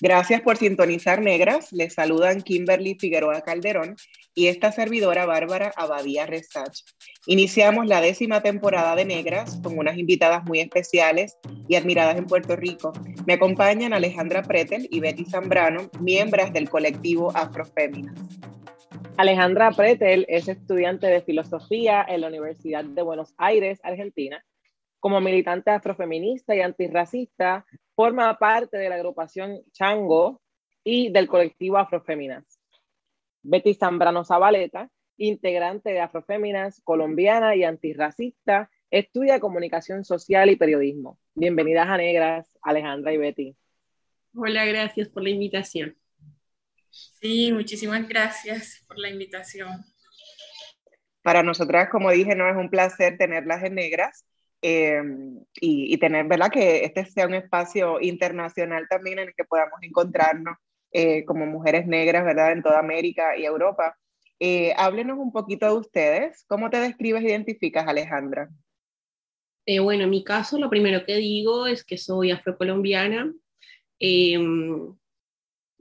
Gracias por sintonizar Negras. Les saludan Kimberly Figueroa Calderón y esta servidora Bárbara Abadía Resach. Iniciamos la décima temporada de Negras con unas invitadas muy especiales y admiradas en Puerto Rico. Me acompañan Alejandra Pretel y Betty Zambrano, miembros del colectivo Afroféminas. Alejandra Pretel es estudiante de filosofía en la Universidad de Buenos Aires, Argentina. Como militante afrofeminista y antirracista, forma parte de la agrupación Chango y del colectivo Afroféminas. Betty Zambrano Zabaleta, integrante de Afroféminas, colombiana y antirracista, estudia comunicación social y periodismo. Bienvenidas a Negras, Alejandra y Betty. Hola, gracias por la invitación. Sí, muchísimas gracias por la invitación. Para nosotras, como dije, no es un placer tenerlas en Negras. Eh, y, tener, ¿verdad? Que este sea un espacio internacional también en el que podamos encontrarnos eh, como mujeres negras, ¿verdad? En toda América y Europa. Eh, háblenos un poquito de ustedes. ¿Cómo te describes e identificas, Alejandra? bueno, en mi caso, lo primero que digo es que soy afrocolombiana. Em,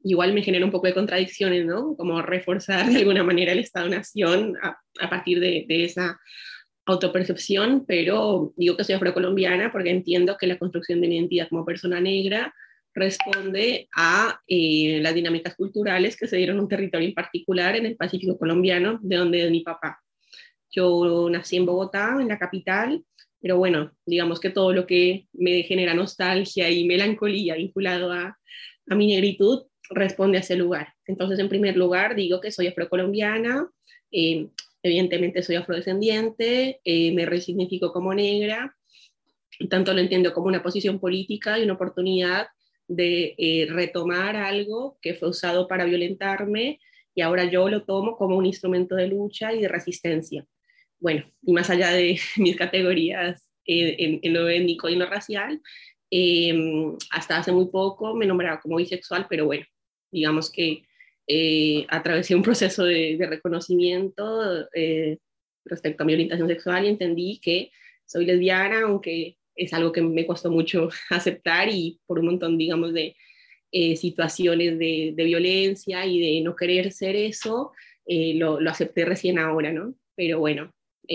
igual me genera un poco de contradicciones, ¿no? Como reforzar de alguna manera el Estado-Nación a, a, partir de, de esa autopercepción, pero digo que soy afrocolombiana porque entiendo que la construcción de mi identidad como persona negra responde a eh, las dinámicas culturales que se dieron en un territorio en particular en el Pacífico colombiano, de donde es mi papá. Yo nací en Bogotá, en la capital, pero bueno, digamos que todo lo que me genera nostalgia y melancolía vinculado a, mi negritud responde a ese lugar. Entonces, en primer lugar, digo que soy afrocolombiana, eh, Evidentemente soy afrodescendiente, eh, me resignifico como negra, tanto lo entiendo como una posición política y una oportunidad de eh, retomar algo que fue usado para violentarme y ahora yo lo tomo como un instrumento de lucha y de resistencia. Bueno, y más allá de mis categorías eh, en, lo étnico y lo racial, em, hasta hace muy poco me nombraba como bisexual, pero bueno, digamos que eh, atravesé un proceso de, reconocimiento eh, respecto a mi orientación sexual y entendí que soy lesbiana, aunque es algo que me costó mucho aceptar y por un montón, digamos, de eh, situaciones de, violencia y de no querer ser eso, lo, lo, acepté recién ahora, ¿no? Pero bueno,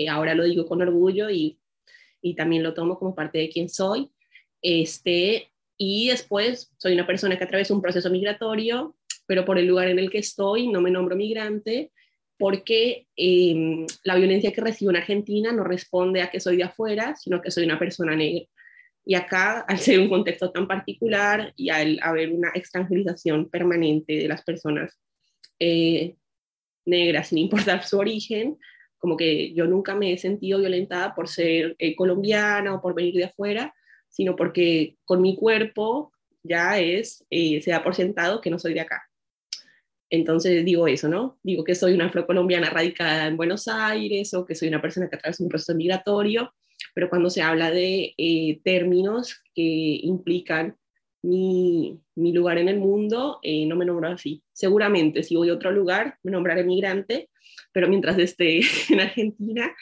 ahora lo digo con orgullo y, y también lo tomo como parte de quien soy. Este, y después soy una persona que atravesó un proceso migratorio pero por el lugar en el que estoy no me nombro migrante porque em, la violencia que recibo en Argentina no responde a que soy de afuera, sino que soy una persona negra. Y acá, al ser un contexto tan particular y al haber una extranjerización permanente de las personas eh, negras, sin importar su origen, como que yo nunca me he sentido violentada por ser eh, colombiana o por venir de afuera, sino porque con mi cuerpo ya es, eh, se da por sentado que no soy de acá. Entonces digo eso, ¿no? Digo que soy una afrocolombiana radicada en Buenos Aires o que soy una persona que atraviesa un proceso migratorio, pero cuando se habla de eh, términos que implican mi, lugar en el mundo, eh, no me nombro así. Seguramente si voy a otro lugar me nombraré migrante, pero mientras esté en Argentina,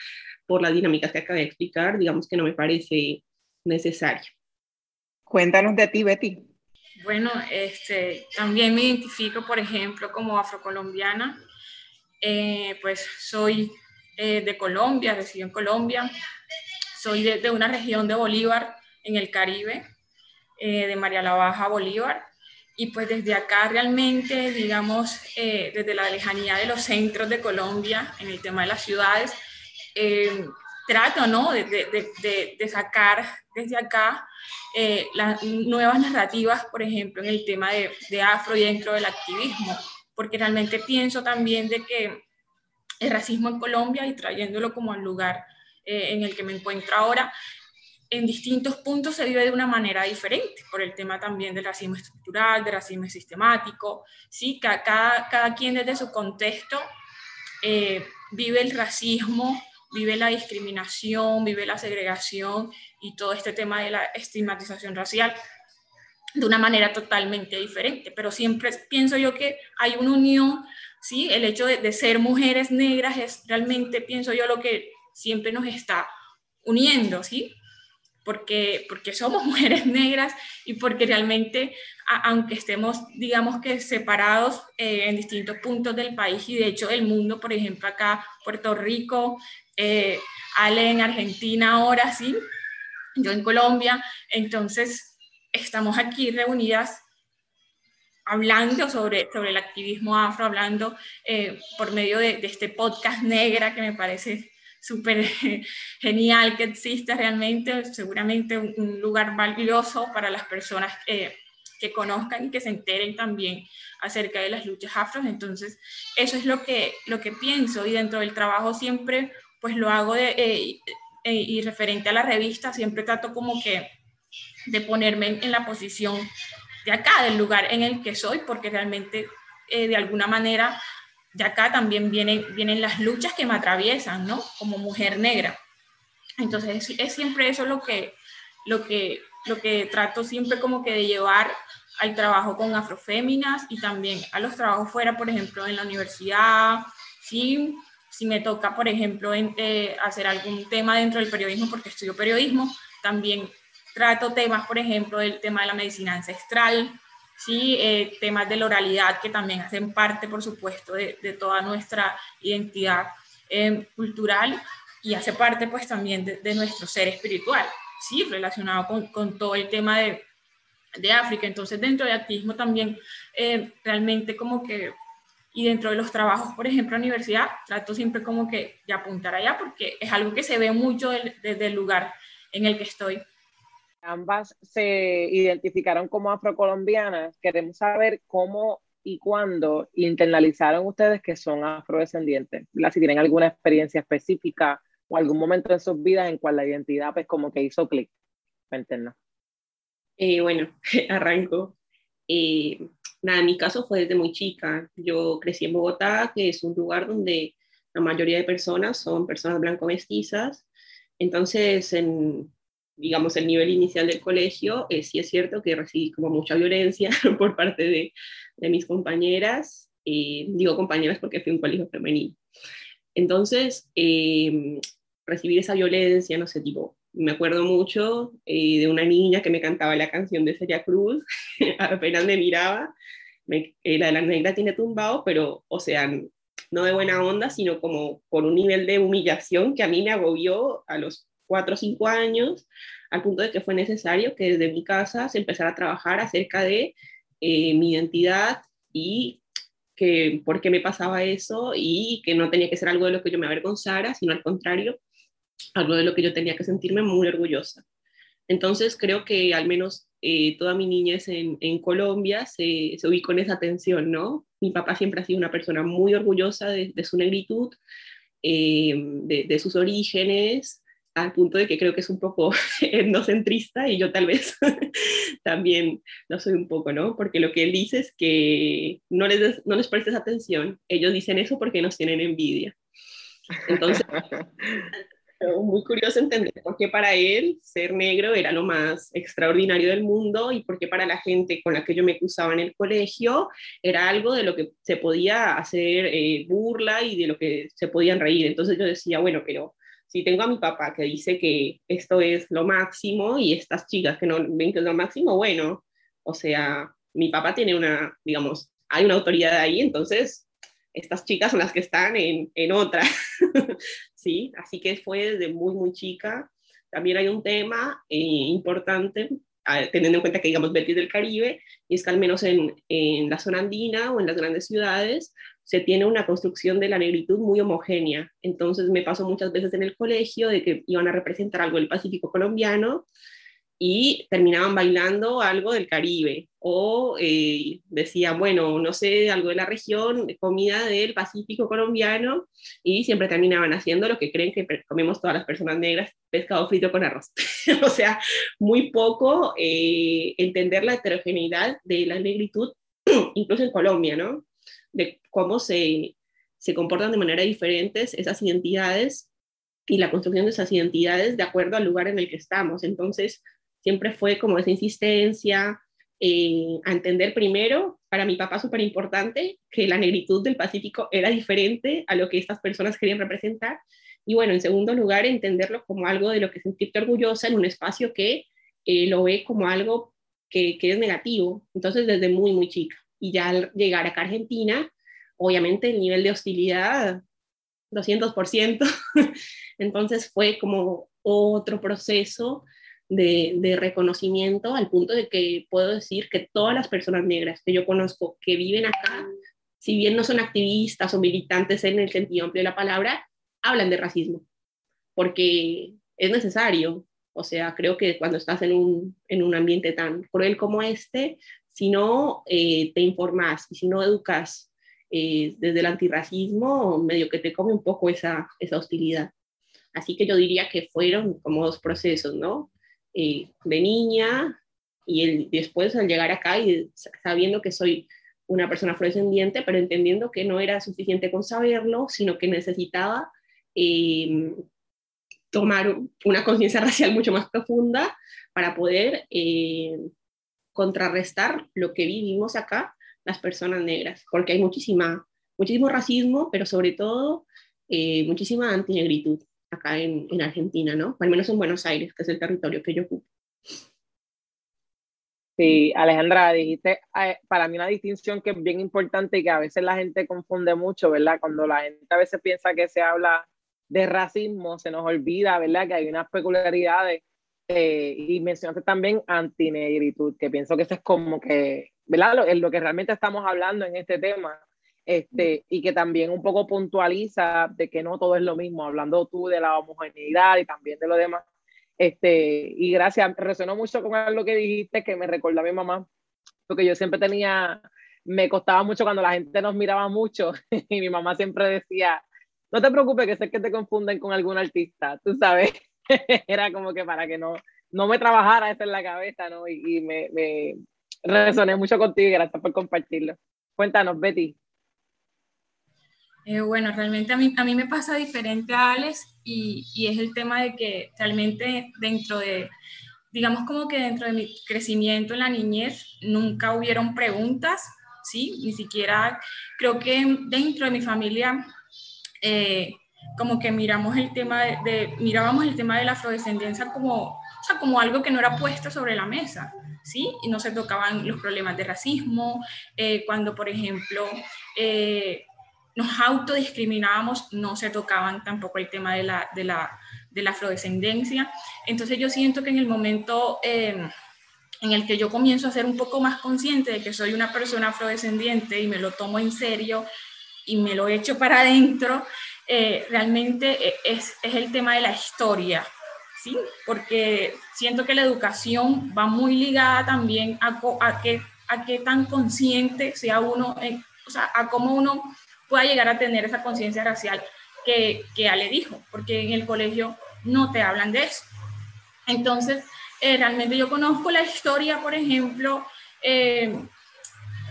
por las dinámicas que acabé de explicar, digamos que no me parece necesario. Cuéntanos de ti, Betty. Bueno, este, también me identifico, por ejemplo, como afrocolombiana. Eh, pues soy eh, de Colombia, resido en Colombia. Soy de, una región de Bolívar, en el Caribe, eh, de María la Baja, Bolívar. Y pues desde acá realmente, digamos, desde la lejanía de los centros de Colombia, en el tema de las ciudades, trato, ¿no? De, sacar desde acá eh, las nuevas narrativas, por ejemplo, en el tema de, afro y dentro del activismo, porque realmente pienso también de que el racismo en Colombia y trayéndolo como al lugar eh, en el que me encuentro ahora, en distintos puntos se vive de una manera diferente, por el tema también del racismo estructural, del racismo sistemático, ¿sí? Cada, cada quien desde su contexto eh, vive el racismo vive la discriminación, vive la segregación y todo este tema de la estigmatización racial de una manera totalmente diferente. Pero siempre pienso yo que hay una unión, ¿sí? El hecho de, ser mujeres negras es realmente, pienso yo, lo que siempre nos está uniendo, ¿sí? Porque, porque somos mujeres negras y porque realmente, aunque estemos, digamos que separados eh, en distintos puntos del país y de hecho del mundo, por ejemplo, acá Puerto Rico, eh, Ale en Argentina ahora, sí, yo en Colombia, entonces estamos aquí reunidas hablando sobre, sobre el activismo afro, hablando eh, por medio de, este podcast negra que me parece súper genial que exista realmente, seguramente un, lugar valioso para las personas que conozcan y que se enteren también acerca de las luchas afros. Entonces, eso es lo que, lo que pienso y dentro del trabajo siempre pues lo hago de, eh, eh, y referente a la revista, siempre trato como que de ponerme en, la posición de acá, del lugar en el que soy, porque realmente eh, de alguna manera de acá también vienen, vienen las luchas que me atraviesan, ¿no? Como mujer negra. Entonces es, siempre eso lo que, lo, que, lo que trato siempre como que de llevar al trabajo con afroféminas y también a los trabajos fuera, por ejemplo, en la universidad, sí, si me toca, por ejemplo, eh, hacer algún tema dentro del periodismo, porque estudio periodismo, también trato temas, por ejemplo, del tema de la medicina ancestral, ¿sí? Eh, temas de la oralidad que también hacen parte, por supuesto, de, toda nuestra identidad eh, cultural y hace parte, pues, también de, nuestro ser espiritual, ¿sí? Relacionado con, todo el tema de, de, África. Entonces, dentro de activismo también, realmente como que y dentro de los trabajos, por ejemplo, a universidad, trato siempre como que de apuntar allá porque es algo que se ve mucho desde el lugar en el que estoy. Ambas se identificaron como afrocolombianas. Queremos saber cómo y cuándo internalizaron ustedes que son afrodescendientes. Si tienen alguna experiencia específica o algún momento en sus vidas en cual la identidad pues como que hizo clic. Cuéntenos. Eh, bueno, arranco. Eh, nada, mi caso fue desde muy chica. Yo crecí en Bogotá, que es un lugar donde la mayoría de personas son personas blanco-mestizas. Entonces, en, digamos, el nivel inicial del colegio, eh, sí es cierto que recibí como mucha violencia por parte de, de mis compañeras. Eh, digo compañeras porque fui un colegio femenino. Entonces, eh, recibir esa violencia, no sé, tipo, me acuerdo mucho eh, de una niña que me cantaba la canción de Celia Cruz, apenas me miraba, me, eh, la de la negra tiene tumbado, pero, o sea, no de buena onda, sino como por un nivel de humillación que a mí me agobió a los cuatro o cinco años, al punto de que fue necesario que desde mi casa se empezara a trabajar acerca de eh, mi identidad y que por qué me pasaba eso y que no tenía que ser algo de lo que yo me avergonzara, sino al contrario, algo de lo que yo tenía que sentirme muy orgullosa. Entonces creo que al menos eh, toda mi niñez en, Colombia se, se, ubicó en esa tensión, ¿no? Mi papá siempre ha sido una persona muy orgullosa de, su negritud, eh, de, sus orígenes, al punto de que creo que es un poco etnocentrista y yo tal vez también lo soy un poco, ¿no? Porque lo que él dice es que no les, no les prestes atención, ellos dicen eso porque nos tienen envidia. Entonces, muy curioso entender por qué para él ser negro era lo más extraordinario del mundo y por qué para la gente con la que yo me cruzaba en el colegio era algo de lo que se podía hacer eh, burla y de lo que se podían reír. Entonces yo decía, bueno, pero si tengo a mi papá que dice que esto es lo máximo y estas chicas que no ven que es lo máximo, bueno, o sea, mi papá tiene una, digamos, hay una autoridad ahí, entonces estas chicas son las que están en, en otra, ¿sí? Así que fue desde muy, muy chica. También hay un tema eh, importante, teniendo en cuenta que, digamos, Betis del Caribe, y es que al menos en, en, la zona andina o en las grandes ciudades se tiene una construcción de la negritud muy homogénea. Entonces me pasó muchas veces en el colegio de que iban a representar algo del Pacífico colombiano y terminaban bailando algo del Caribe o eh, decían, bueno, no sé, algo de la región, comida del Pacífico colombiano y siempre terminaban haciendo lo que creen que comemos todas las personas negras, pescado frito con arroz. o sea, muy poco eh, entender la heterogeneidad de la negritud, incluso en Colombia, ¿no? De cómo se, se comportan de manera diferentes esas identidades y la construcción de esas identidades de acuerdo al lugar en el que estamos. Entonces, siempre fue como esa insistencia eh, a entender primero, para mi papá súper importante, que la negritud del Pacífico era diferente a lo que estas personas querían representar. Y bueno, en segundo lugar, entenderlo como algo de lo que sentirte orgullosa en un espacio que eh, lo ve como algo que, que, es negativo. Entonces, desde muy, muy chica. Y ya al llegar acá a Argentina, obviamente el nivel de hostilidad, 200%. Entonces fue como otro proceso de, reconocimiento al punto de que puedo decir que todas las personas negras que yo conozco que viven acá, si bien no son activistas o militantes en el sentido amplio de la palabra, hablan de racismo, porque es necesario. O sea, creo que cuando estás en un, en un ambiente tan cruel como este, si no eh, te informas y si no educas eh, desde el antirracismo, medio que te come un poco esa, esa hostilidad. Así que yo diría que fueron como dos procesos, ¿no? Eh, de niña y después al llegar acá y sabiendo que soy una persona afrodescendiente, pero entendiendo que no era suficiente con saberlo, sino que necesitaba em, tomar una conciencia racial mucho más profunda para poder em, contrarrestar lo que vivimos acá las personas negras, porque hay muchísima, muchísimo racismo, pero sobre todo eh, muchísima antinegritud acá en, en, Argentina, ¿no? al menos en Buenos Aires, que es el territorio que yo ocupo. Sí, Alejandra, dijiste eh, para mí una distinción que es bien importante y que a veces la gente confunde mucho, ¿verdad? Cuando la gente a veces piensa que se habla de racismo, se nos olvida, ¿verdad? Que hay unas peculiaridades eh, y mencionaste también antinegritud, que pienso que eso es como que, ¿verdad? Lo, lo que realmente estamos hablando en este tema este, y que también un poco puntualiza de que no todo es lo mismo, hablando tú de la homogeneidad y también de lo demás. Este, y gracias, resonó mucho con lo que dijiste, que me recordó a mi mamá, porque yo siempre tenía, me costaba mucho cuando la gente nos miraba mucho y mi mamá siempre decía, no te preocupes que sé que te confunden con algún artista, tú sabes, era como que para que no, no me trabajara eso en la cabeza, ¿no? Y, me, me resoné mucho contigo y gracias por compartirlo. Cuéntanos, Betty. Eh, bueno, realmente a mí, a mí me pasa diferente a Alex y, y, es el tema de que realmente dentro de, digamos como que dentro de mi crecimiento en la niñez nunca hubieron preguntas, ¿sí? Ni siquiera creo que dentro de mi familia eh, como que miramos el tema de, mirábamos el tema de la afrodescendencia como, o sea, como algo que no era puesto sobre la mesa. ¿Sí? Y no se tocaban los problemas de racismo, eh, cuando, por ejemplo, nos autodiscriminábamos, no se tocaban tampoco el tema de la, de la, de la afrodescendencia. Entonces yo siento que en el momento eh, en el que yo comienzo a ser un poco más consciente de que soy una persona afrodescendiente y me lo tomo en serio y me lo echo para adentro, eh, realmente eh, es, es, el tema de la historia, ¿sí? Porque siento que la educación va muy ligada también a, a, que, a qué tan consciente sea uno, o sea, a cómo uno pueda llegar a tener esa conciencia racial que, que Ale dijo, porque en el colegio no te hablan de eso. Entonces, eh, realmente yo conozco la historia, por ejemplo, eh,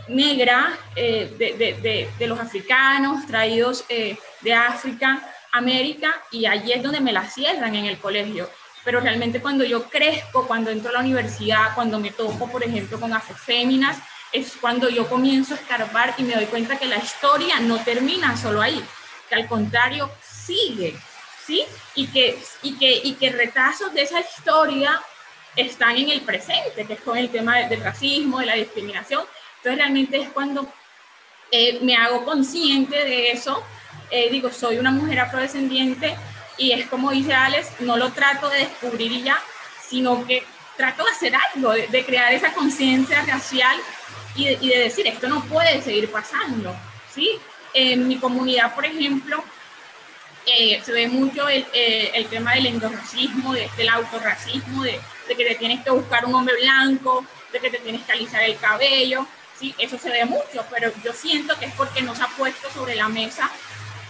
negra eh, de, de, de, los africanos traídos de África, América, y allí es donde me la cierran en el colegio. Pero realmente cuando yo crezco, cuando entro a la universidad, cuando me toco, por ejemplo, con afroféminas, es cuando yo comienzo a escarbar y me doy cuenta que la historia no termina solo ahí, que al contrario sigue, ¿sí? Y que, y que, y que retazos de esa historia están en el presente, que es con el tema del racismo, de la discriminación. Entonces realmente es cuando eh, me hago consciente de eso, eh, digo, soy una mujer afrodescendiente y es como dice Alex, no lo trato de descubrir ya, sino que trato de hacer algo, de, de crear esa conciencia racial y de, decir, esto no puede seguir pasando, ¿sí? En mi comunidad, por ejemplo, eh, se ve mucho el, eh, el, tema del endorracismo, del autorracismo, de, de, que te tienes que buscar un hombre blanco, de que te tienes que alisar el cabello, ¿sí? Eso se ve mucho, pero yo siento que es porque no se ha puesto sobre la mesa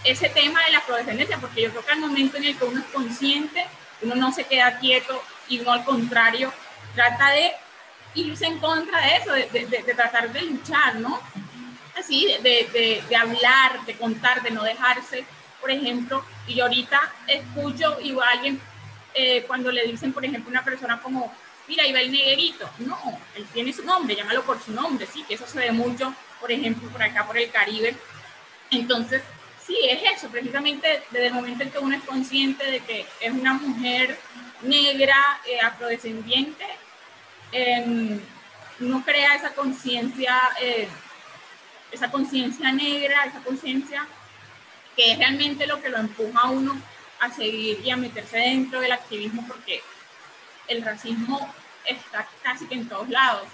ese tema de la afrodescendencia, porque yo creo que al momento en el que uno es consciente, uno no se queda quieto y uno al contrario trata de irse en contra de eso, de, de, de tratar de luchar, ¿no? Así, de, de, hablar, de contar, de no dejarse, por ejemplo, y yo ahorita escucho igual alguien eh, cuando le dicen, por ejemplo, una persona como, mira, ahí va el negrito, no, él tiene su nombre, llámalo por su nombre, sí, que eso se ve mucho, por ejemplo, por acá, por el Caribe. Entonces, sí, es eso, precisamente desde el momento en que uno es consciente de que es una mujer negra, eh, afrodescendiente, uno crea esa conciencia, eh, esa conciencia negra, esa conciencia que es realmente lo que lo empuja a uno a seguir y a meterse dentro del activismo porque el racismo está casi que en todos lados.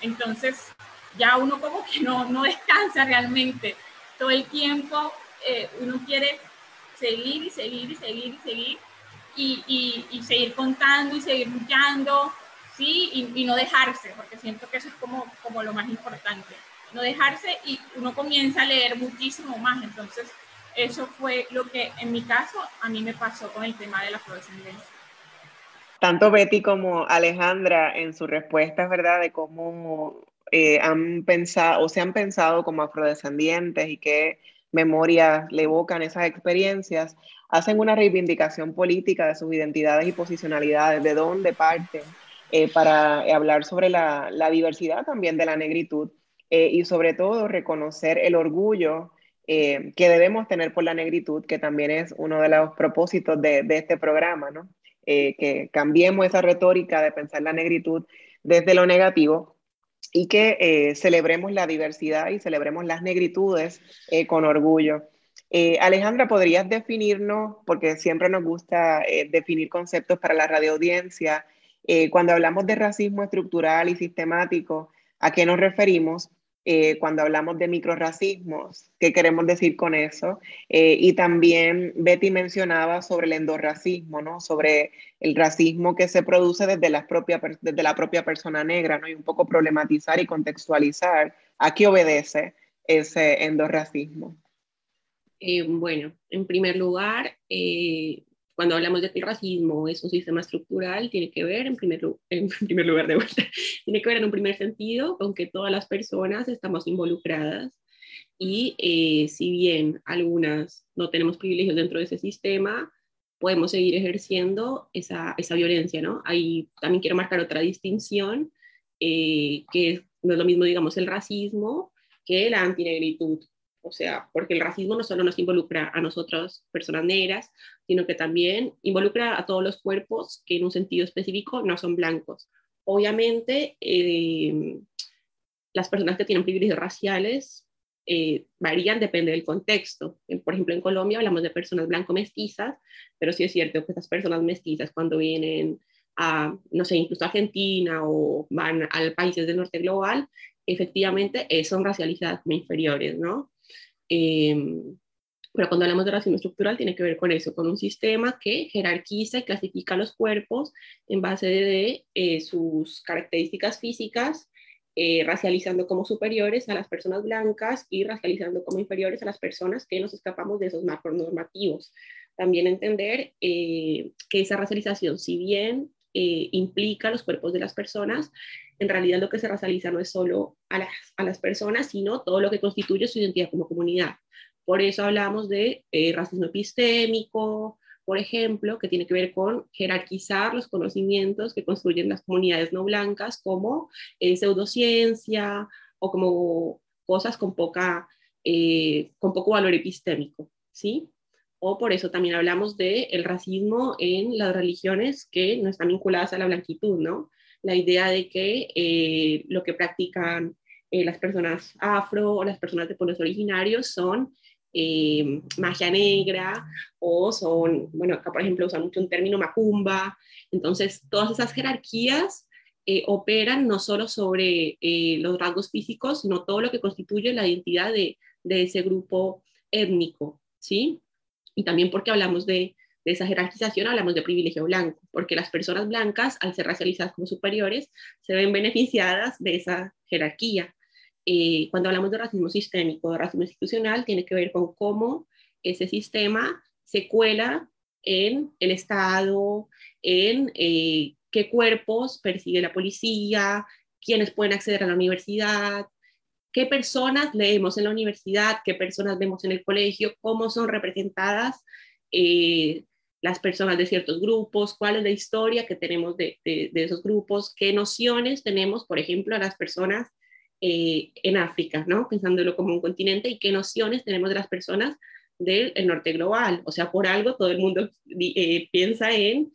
Entonces, ya uno como que no, no descansa realmente. Todo el tiempo eh, uno quiere seguir y seguir y seguir y seguir y, y seguir contando y seguir luchando ¿sí? Y, y, no dejarse, porque siento que eso es como, como lo más importante, no dejarse y uno comienza a leer muchísimo más, entonces eso fue lo que en mi caso a mí me pasó con el tema de la afrodescendencia. Tanto Betty como Alejandra en sus respuestas, ¿verdad? De cómo eh, han pensado o se han pensado como afrodescendientes y qué memorias le evocan esas experiencias, hacen una reivindicación política de sus identidades y posicionalidades, de dónde parten, eh, para hablar sobre la, diversidad también de la negritud eh, y sobre todo reconocer el orgullo eh, que debemos tener por la negritud, que también es uno de los propósitos de, este programa, ¿no? Que cambiemos esa retórica de pensar la negritud desde lo negativo y que celebremos la diversidad y celebremos las negritudes con orgullo. Alejandra, ¿podrías definirnos, porque siempre nos gusta definir conceptos para la radioaudiencia, eh, cuando hablamos de racismo estructural y sistemático, ¿a qué nos referimos? Eh, cuando hablamos de microracismos, ¿qué queremos decir con eso? Eh, y también Betty mencionaba sobre el endorracismo, ¿no? Sobre el racismo que se produce desde, las propia, desde la propia persona negra, ¿no? Y un poco problematizar y contextualizar a qué obedece ese endorracismo. Eh, bueno, en primer lugar, cuando hablamos de que el racismo es un sistema estructural, tiene que ver, en primer, en primer lugar de vuelta, tiene que ver en un primer sentido con que todas las personas estamos involucradas y eh, si bien algunas no tenemos privilegios dentro de ese sistema, podemos seguir ejerciendo esa, esa violencia, ¿no? Ahí también quiero marcar otra distinción, eh, que no es lo mismo, digamos, el racismo que la antinegritud. O sea, porque el racismo no solo nos involucra a nosotros, personas negras, sino que también involucra a todos los cuerpos que en un sentido específico no son blancos. Obviamente, eh, las personas que tienen privilegios raciales eh, varían, depende del contexto. Por ejemplo, en Colombia hablamos de personas blanco-mestizas, pero sí es cierto que esas personas mestizas cuando vienen a, no sé, incluso a Argentina o van a países del norte global, efectivamente eh, son racializadas como inferiores, ¿no? Em, pero cuando hablamos de racismo estructural tiene que ver con eso, con un sistema que jerarquiza y clasifica los cuerpos en base de, eh, sus características físicas, eh, racializando como superiores a las personas blancas y racializando como inferiores a las personas que nos escapamos de esos marcos normativos. También entender eh, que esa racialización, si bien implica los cuerpos de las personas, en realidad lo que se racializa no es solo a las, a las personas, sino todo lo que constituye su identidad como comunidad. Por eso hablamos de eh, racismo epistémico, por ejemplo, que tiene que ver con jerarquizar los conocimientos que construyen las comunidades no blancas como eh, pseudociencia o como cosas con, poca, eh, con poco valor epistémico, ¿sí? O por eso también hablamos del el racismo en las religiones que no están vinculadas a la blanquitud, ¿no? la idea de que eh, lo que practican eh, las personas afro o las personas de pueblos originarios son eh, magia negra o son, bueno, acá por ejemplo usan mucho un término macumba. Entonces, todas esas jerarquías operan no solo sobre los rasgos físicos, sino todo lo que constituye la identidad de, de ese grupo étnico, ¿sí? Y también porque hablamos de, esa jerarquización, hablamos de privilegio blanco, porque las personas blancas, al ser racializadas como superiores, se ven beneficiadas de esa jerarquía. Eh, cuando hablamos de racismo sistémico, de racismo institucional, tiene que ver con cómo ese sistema se cuela en el Estado, en eh, qué cuerpos persigue la policía, quiénes pueden acceder a la universidad, qué personas leemos en la universidad, qué personas vemos en el colegio, cómo son representadas eh, las personas de ciertos grupos, cuál es la historia que tenemos de, esos grupos, qué nociones tenemos, por ejemplo, a las personas eh, en África, ¿no? pensándolo como un continente, y qué nociones tenemos de las personas del norte global. O sea, por algo todo el mundo eh, piensa en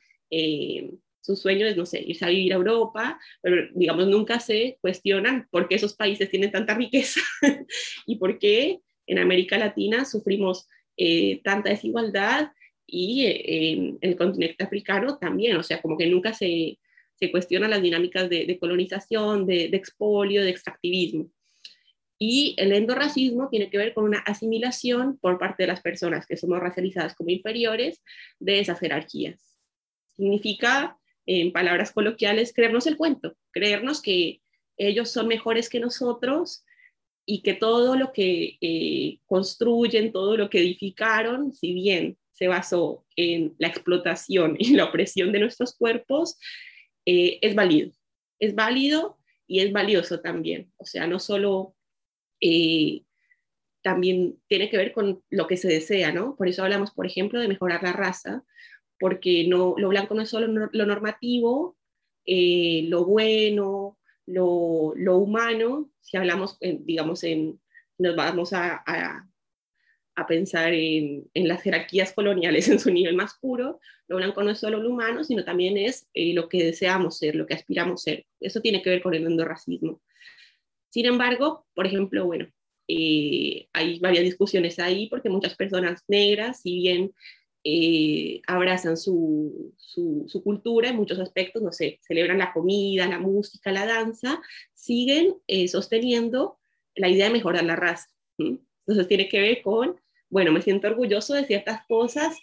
su sueño es, no sé, irse a vivir a Europa, pero digamos, nunca se cuestionan por qué esos países tienen tanta riqueza y por qué en América Latina sufrimos eh, tanta desigualdad y eh, en el continente africano también, o sea, como que nunca se, se cuestionan las dinámicas de, colonización, de, de, expolio, de extractivismo. Y el endorracismo tiene que ver con una asimilación por parte de las personas que somos racializadas como inferiores de esas jerarquías. Significa en palabras coloquiales, creernos el cuento, creernos que ellos son mejores que nosotros y que todo lo que eh, construyen, todo lo que edificaron, si bien se basó en la explotación y la opresión de nuestros cuerpos, eh, es válido. Es válido y es valioso también. O sea, no solo eh, también tiene que ver con lo que se desea, ¿no? Por eso hablamos, por ejemplo, de mejorar la raza, porque no, lo blanco no es solo lo normativo, eh, lo bueno, lo, lo, humano, si hablamos, digamos, en, nos vamos a, a, a pensar en, en, las jerarquías coloniales en su nivel más puro, lo blanco no es solo lo humano, sino también es eh, lo que deseamos ser, lo que aspiramos ser. Eso tiene que ver con el endorracismo. Sin embargo, por ejemplo, bueno, eh, hay varias discusiones ahí porque muchas personas negras, si bien eh, abrazan su, su, cultura en muchos aspectos, no sé, celebran la comida, la música, la danza, siguen eh, sosteniendo la idea de mejorar la raza. Entonces tiene que ver con, bueno, me siento orgulloso de ciertas cosas,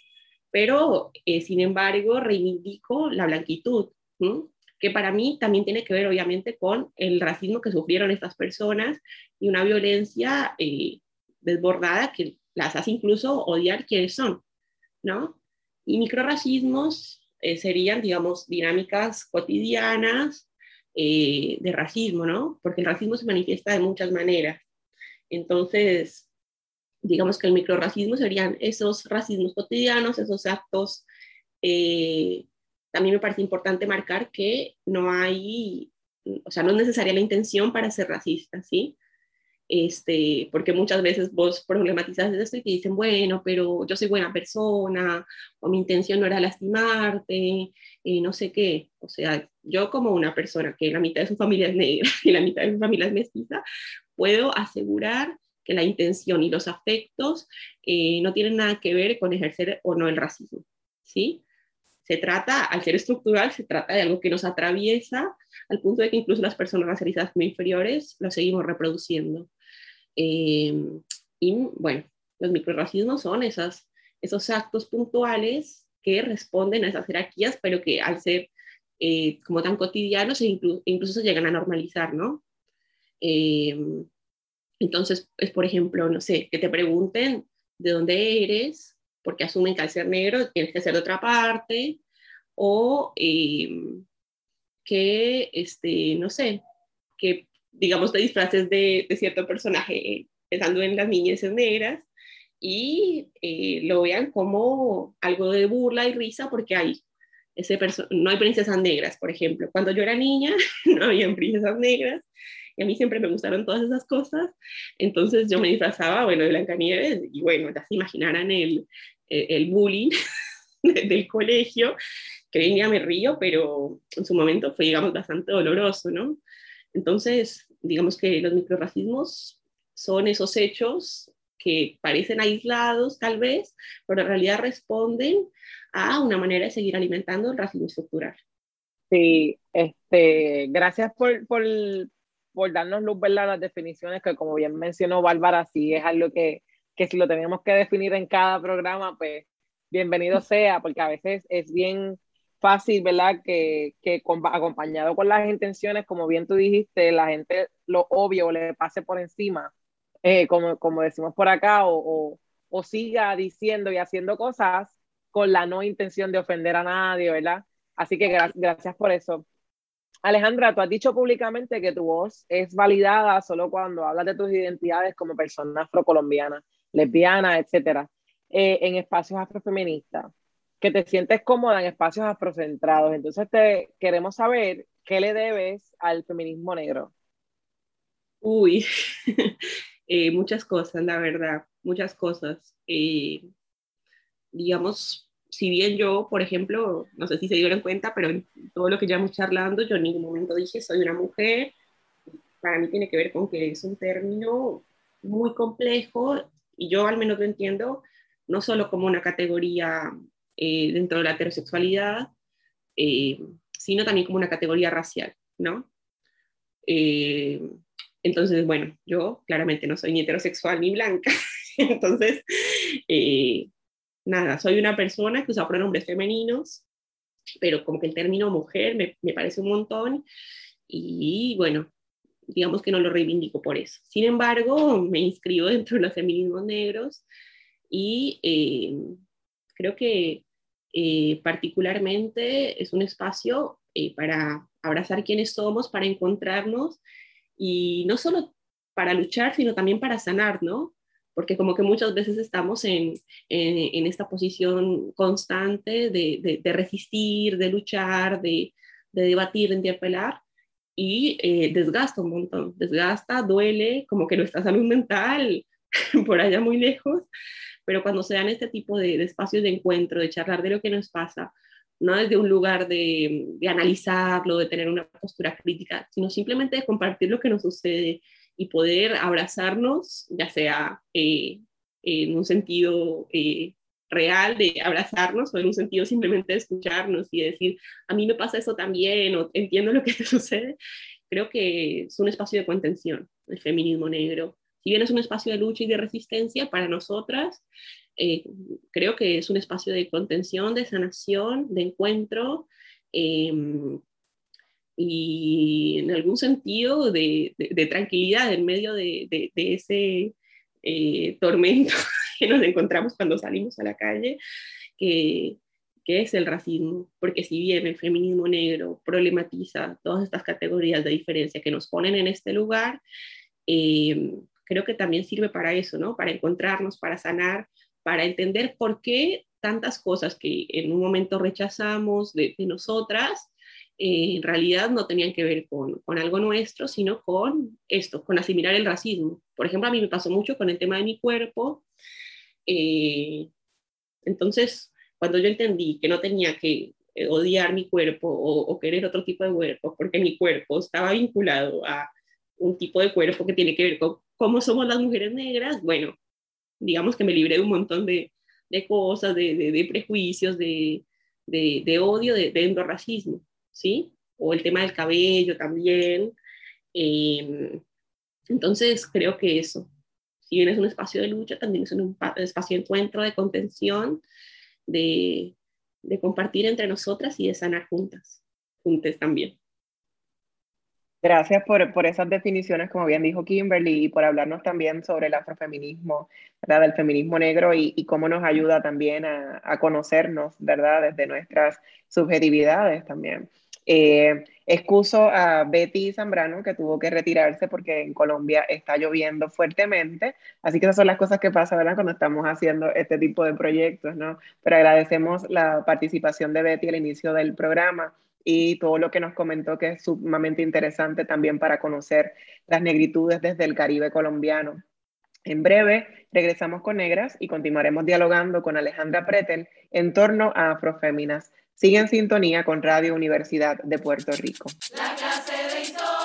pero eh, sin embargo reivindico la blanquitud, que para mí también tiene que ver obviamente con el racismo que sufrieron estas personas y una violencia desbordada que las hace incluso odiar quienes son. ¿No? Y microracismos eh, serían, digamos, dinámicas cotidianas eh, de racismo, ¿no? Porque el racismo se manifiesta de muchas maneras. Entonces, digamos que el microracismo serían esos racismos cotidianos, esos actos. Eh, también me parece importante marcar que no hay, o sea, no es necesaria la intención para ser racista, ¿sí? Este, porque muchas veces vos problematizas esto y te dicen, bueno, pero yo soy buena persona, o mi intención no era lastimarte, y no sé qué. O sea, yo como una persona que la mitad de su familia es negra y la mitad de su familia es mestiza, puedo asegurar que la intención y los afectos eh, no tienen nada que ver con ejercer o no el racismo, ¿sí? Se trata, al ser estructural, se trata de algo que nos atraviesa al punto de que incluso las personas racializadas como inferiores lo seguimos reproduciendo. Em, y bueno, los microracismos son esas, esos actos puntuales que responden a esas jerarquías, pero que al ser eh, como tan cotidianos e incluso, se llegan a normalizar, ¿no? Em, entonces, es por ejemplo, no sé, que te pregunten de dónde eres, porque asumen que al ser negro tienes que ser de otra parte, o em, que, este, no sé, que digamos, de disfraces de, de cierto personaje, pensando en las niñas negras, y eh, lo vean como algo de burla y risa porque hay ese no hay princesas negras, por ejemplo. Cuando yo era niña no había princesas negras y a mí siempre me gustaron todas esas cosas. Entonces yo me disfrazaba, bueno, de Blancanieves y bueno, ya se imaginarán el, el bullying del colegio, que venía me río, pero en su momento fue, digamos, bastante doloroso, ¿no? Entonces, digamos que los microracismos son esos hechos que parecen aislados tal vez, pero en realidad responden a una manera de seguir alimentando el racismo estructural. Sí, este, gracias por, por, darnos luz, ¿verdad? Las definiciones que como bien mencionó Bárbara, sí es algo que que si lo tenemos que definir en cada programa, pues bienvenido sea, porque a veces es bien fácil, ¿verdad? Que, que acompañado con las intenciones, como bien tú dijiste, la gente lo obvio le pase por encima, eh, como, como decimos por acá, o, o, siga diciendo y haciendo cosas con la no intención de ofender a nadie, ¿verdad? Así que gracias por eso. Alejandra, tú has dicho públicamente que tu voz es validada solo cuando hablas de tus identidades como persona afrocolombiana, lesbiana, etcétera, eh, en espacios afrofeministas que te sientes cómoda en espacios afrocentrados. Entonces te queremos saber qué le debes al feminismo negro. Uy, eh, muchas cosas, la verdad, muchas cosas. Eh, digamos, si bien yo, por ejemplo, no sé si se dieron cuenta, pero en todo lo que llevamos charlando, yo en ningún momento dije soy una mujer. Para mí tiene que ver con que es un término muy complejo y yo al menos lo entiendo no solo como una categoría eh, dentro de la heterosexualidad, eh, sino también como una categoría racial, ¿no? Eh, entonces, bueno, yo claramente no soy ni heterosexual ni blanca, entonces, nada, soy una persona que usa pronombres femeninos, pero como que el término mujer me, me parece un montón y bueno, digamos que no lo reivindico por eso. Sin embargo, me inscribo dentro de los feminismos negros y creo que eh, particularmente es un espacio eh, para abrazar quienes somos, para encontrarnos y no solo para luchar, sino también para sanar, ¿no? Porque como que muchas veces estamos en, en, esta posición constante de, de, resistir, de luchar, de, de debatir, de interpelar, y eh, desgasta un montón, desgasta, duele, como que nuestra salud mental por allá muy lejos, pero cuando se dan este tipo de, espacios de encuentro, de charlar de lo que nos pasa, no desde un lugar de, de, analizarlo, de tener una postura crítica, sino simplemente de compartir lo que nos sucede y poder abrazarnos, ya sea eh, en un sentido eh, real de abrazarnos o en un sentido simplemente de escucharnos y decir, a mí me pasa eso también o entiendo lo que te sucede, creo que es un espacio de contención, el feminismo negro, si bien es un espacio de lucha y de resistencia para nosotras, eh, creo que es un espacio de contención, de sanación, de encuentro em, y en algún sentido de, tranquilidad en medio de, ese eh, tormento que nos encontramos cuando salimos a la calle, que, es el racismo, porque si bien el feminismo negro problematiza todas estas categorías de diferencia que nos ponen en este lugar, em, creo que también sirve para eso, ¿no? Para encontrarnos, para sanar, para entender por qué tantas cosas que en un momento rechazamos de, nosotras, eh, en realidad no tenían que ver con, con, algo nuestro, sino con esto, con asimilar el racismo. Por ejemplo, a mí me pasó mucho con el tema de mi cuerpo. Eh, entonces, cuando yo entendí que no tenía que eh, odiar mi cuerpo o, o, querer otro tipo de cuerpo, porque mi cuerpo estaba vinculado a un tipo de cuerpo que tiene que ver con cómo somos las mujeres negras, bueno, digamos que me libré de un montón de, de cosas, de, de, prejuicios, de, de, odio, de, endorracismo, ¿sí? O el tema del cabello también. Em, entonces, creo que eso, si bien es un espacio de lucha, también es un espacio de encuentro, de contención, de, de compartir entre nosotras y de sanar juntas, juntas también. Gracias por, por, esas definiciones, como bien dijo Kimberly, y por hablarnos también sobre el afrofeminismo, ¿verdad? del feminismo negro y, y cómo nos ayuda también a, a, conocernos, ¿verdad? Desde nuestras subjetividades también. Eh, excuso a Betty Zambrano, que tuvo que retirarse porque en Colombia está lloviendo fuertemente, así que esas son las cosas que pasan, ¿verdad? Cuando estamos haciendo este tipo de proyectos, ¿no? Pero agradecemos la participación de Betty al inicio del programa y todo lo que nos comentó que es sumamente interesante también para conocer las negritudes desde el Caribe colombiano. En breve regresamos con Negras y continuaremos dialogando con Alejandra Pretel en torno a Afroféminas. Sigue en sintonía con Radio Universidad de Puerto Rico. La clase de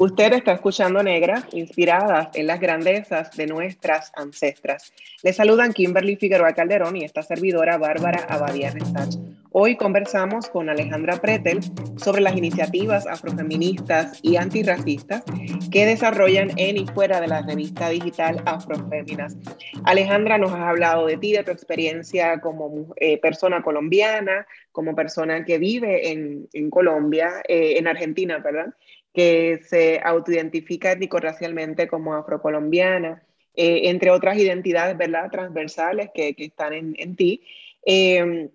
Usted está escuchando Negras, inspiradas en las grandezas de nuestras ancestras. Le saludan Kimberly Figueroa Calderón y esta servidora Bárbara Abadía Restach. Hoy conversamos con Alejandra Pretel sobre las iniciativas afrofeministas y antirracistas que desarrollan en y fuera de la revista digital Afroféminas. Alejandra nos ha hablado de ti, de tu experiencia como eh, persona colombiana, como persona que vive en, Colombia, eh, en Argentina, ¿verdad? Que se autoidentifica étnico-racialmente como afrocolombiana, eh, entre otras identidades ¿verdad? transversales que, que están en, en ti. Eh,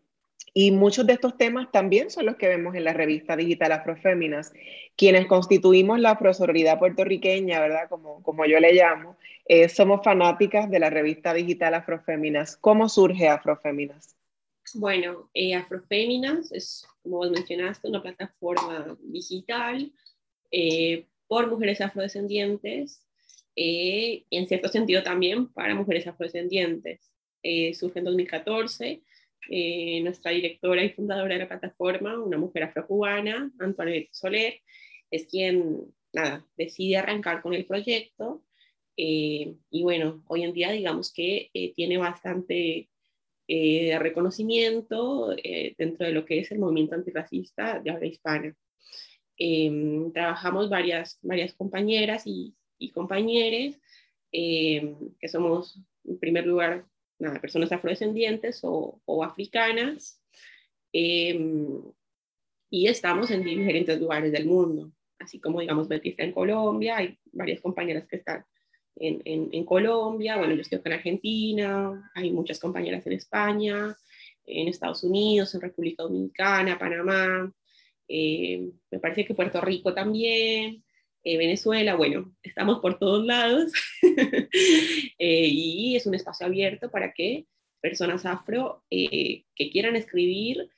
y muchos de estos temas también son los que vemos en la revista digital Afroféminas, quienes constituimos la afrosororidad puertorriqueña, ¿verdad? Como, como yo le llamo, eh, somos fanáticas de la revista digital Afroféminas. ¿Cómo surge Afroféminas? Bueno, Afroféminas es, como vos mencionaste, una plataforma digital eh, por mujeres afrodescendientes eh, y en cierto sentido también para mujeres afrodescendientes. Eh, surge en 2014. nuestra directora y fundadora de la plataforma, una mujer afrocubana, Antoinette Soler, es quien nada, decide arrancar con el proyecto. y bueno, hoy en día digamos que tiene bastante reconocimiento dentro de lo que es el movimiento antirracista de habla hispana. Em, trabajamos varias, varias compañeras y, y compañeros em, que somos, en primer lugar, nada, personas afrodescendientes o, o africanas, em, y estamos en diferentes lugares del mundo, así como, digamos, Betty está en Colombia, hay varias compañeras que están en, en, en, Colombia, bueno, yo estoy en Argentina, hay muchas compañeras en España, en Estados Unidos, en República Dominicana, Panamá, eh, me parece que Puerto Rico también, eh, Venezuela, bueno, estamos por todos lados eh, y es un espacio abierto para que personas afro que quieran escribir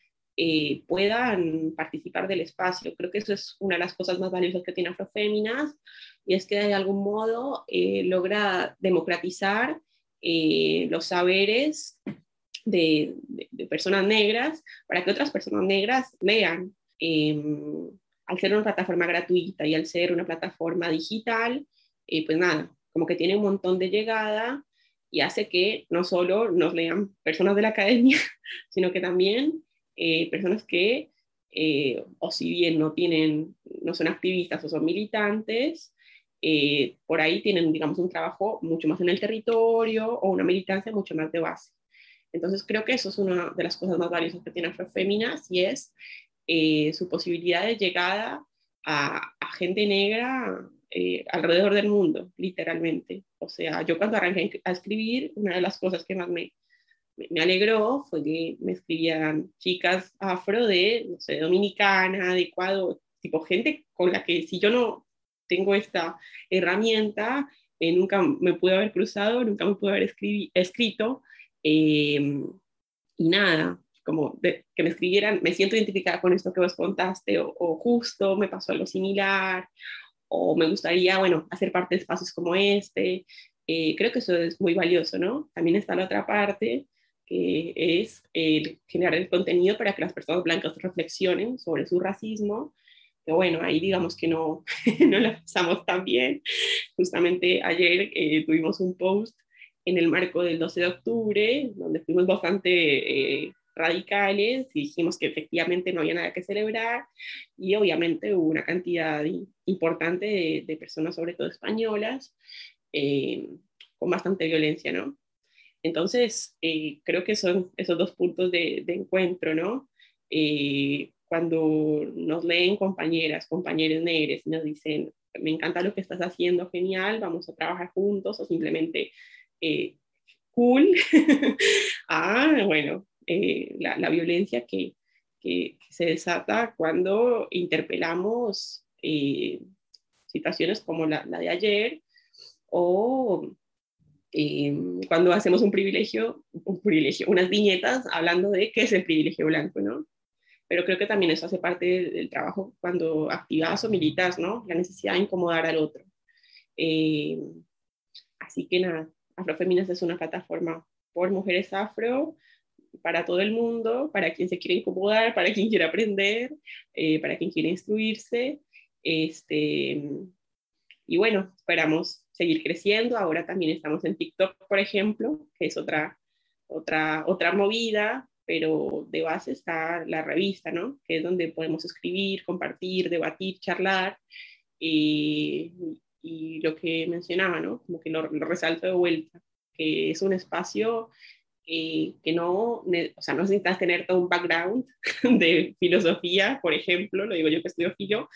puedan participar del espacio. Creo que eso es una de las cosas más valiosas que tiene Afroféminas y es que de algún modo logra democratizar los saberes de, de, personas negras para que otras personas negras lean Em, al ser una plataforma gratuita y al ser una plataforma digital, eh, pues nada, como que tiene un montón de llegada y hace que no solo nos lean personas de la academia, sino que también eh, personas que, eh, o si bien no tienen, no son activistas o son militantes, por ahí tienen, digamos, un trabajo mucho más en el territorio o una militancia mucho más de base. Entonces creo que eso es una de las cosas más valiosas que tiene Afroféminas y es eh, su posibilidad de llegada a, gente negra eh, alrededor del mundo, literalmente. O sea, yo cuando arranqué a escribir, una de las cosas que más me, me alegró fue que me escribían chicas afro de, no sé, Dominicana, de Ecuador, tipo gente con la que si yo no tengo esta herramienta, eh, nunca me pude haber cruzado, nunca me pude haber escrito. y nada, como que me escribieran, me siento identificada con esto que vos contaste, o, justo me pasó algo similar, o me gustaría, bueno, hacer parte de espacios como este. Eh, creo que eso es muy valioso, ¿no? También está la otra parte, que es el generar el contenido para que las personas blancas reflexionen sobre su racismo. Que bueno, ahí digamos que no, no lo pasamos tan bien. Justamente ayer eh, tuvimos un post en el marco del 12 de octubre, donde fuimos bastante eh, radicales y dijimos que efectivamente no había nada que celebrar y obviamente hubo una cantidad importante de, personas, sobre todo españolas, eh, con bastante violencia, ¿no? Entonces, eh, creo que son esos dos puntos de, encuentro, ¿no? Eh, cuando nos leen compañeras, compañeros negros nos dicen, me encanta lo que estás haciendo, genial, vamos a trabajar juntos, o simplemente, cool. ah, bueno, eh, la, violencia que, se desata cuando interpelamos eh, situaciones como la, de ayer o eh, cuando hacemos un privilegio, un privilegio, unas viñetas hablando de qué es el privilegio blanco, ¿no? Pero creo que también eso hace parte del, trabajo cuando activas o militas, ¿no? La necesidad de incomodar al otro. así que nada, Afrofeminas es una plataforma por mujeres afro, para todo el mundo, para quien se quiere incomodar, para quien quiere aprender, eh, para quien quiere instruirse. Este, y bueno, esperamos seguir creciendo. Ahora también estamos en TikTok, por ejemplo, que es otra, otra, otra movida, pero de base está la revista, ¿no? Que es donde podemos escribir, compartir, debatir, charlar. Y, y lo que mencionaba, ¿no? Como que lo resalto de vuelta, que es un espacio que no, o sea, no necesitas tener todo un background de filosofía, por ejemplo, lo digo yo que estudio filo,